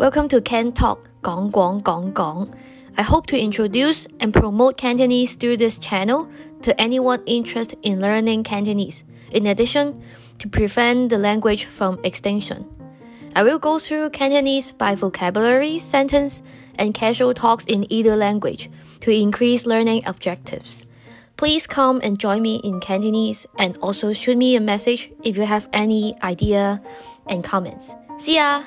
Welcome to Can Talk gong I hope to introduce and promote Cantonese through this channel to anyone interested in learning Cantonese, in addition to prevent the language from extinction. I will go through Cantonese by vocabulary, sentence, and casual talks in either language to increase learning objectives. Please come and join me in Cantonese and also shoot me a message if you have any idea and comments. See ya!